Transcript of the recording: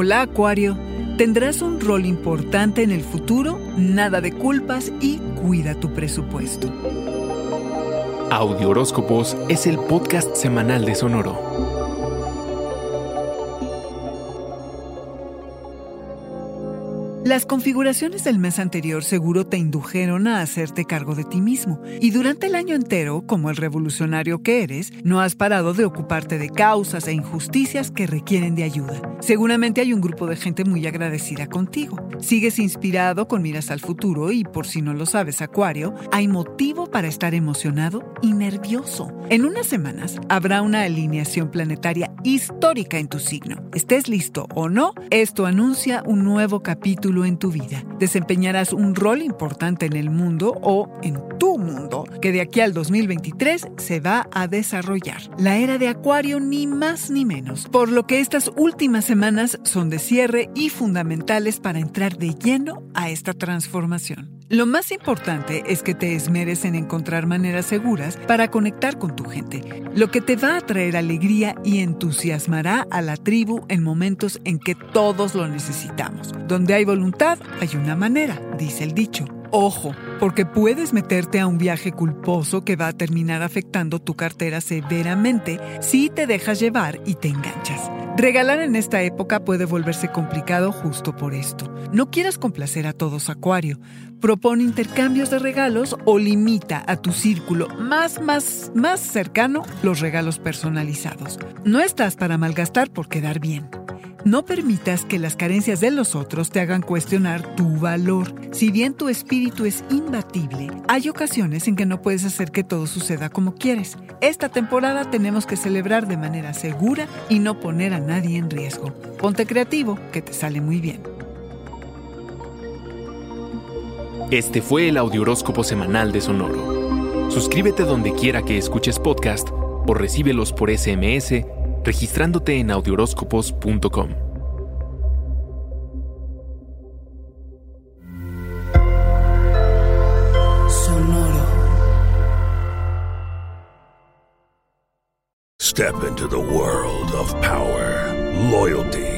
Hola Acuario, tendrás un rol importante en el futuro, nada de culpas y cuida tu presupuesto. Audio Horóscopos es el podcast semanal de Sonoro. Las configuraciones del mes anterior seguro te indujeron a hacerte cargo de ti mismo y durante el año entero, como el revolucionario que eres, no has parado de ocuparte de causas e injusticias que requieren de ayuda. Seguramente hay un grupo de gente muy agradecida contigo. Sigues inspirado con miras al futuro y por si no lo sabes, Acuario, hay motivo para estar emocionado y nervioso. En unas semanas habrá una alineación planetaria histórica en tu signo. Estés listo o no, esto anuncia un nuevo capítulo en tu vida. Desempeñarás un rol importante en el mundo o en tu mundo que de aquí al 2023 se va a desarrollar. La era de Acuario ni más ni menos, por lo que estas últimas semanas son de cierre y fundamentales para entrar de lleno a esta transformación. Lo más importante es que te esmeres en encontrar maneras seguras para conectar con tu gente, lo que te va a traer alegría y entusiasmará a la tribu en momentos en que todos lo necesitamos. Donde hay voluntad, hay una manera, dice el dicho. Ojo, porque puedes meterte a un viaje culposo que va a terminar afectando tu cartera severamente si te dejas llevar y te enganchas. Regalar en esta época puede volverse complicado justo por esto. No quieras complacer a todos, Acuario. Propone intercambios de regalos o limita a tu círculo más, más, más cercano los regalos personalizados. No estás para malgastar por quedar bien. No permitas que las carencias de los otros te hagan cuestionar tu valor. Si bien tu espíritu es imbatible, hay ocasiones en que no puedes hacer que todo suceda como quieres. Esta temporada tenemos que celebrar de manera segura y no poner a nadie en riesgo. Ponte creativo, que te sale muy bien. Este fue el Audioróscopo Semanal de Sonoro. Suscríbete donde quiera que escuches podcast o recíbelos por SMS registrándote en audioróscopos.com. Sonoro. Step into the world of power, loyalty,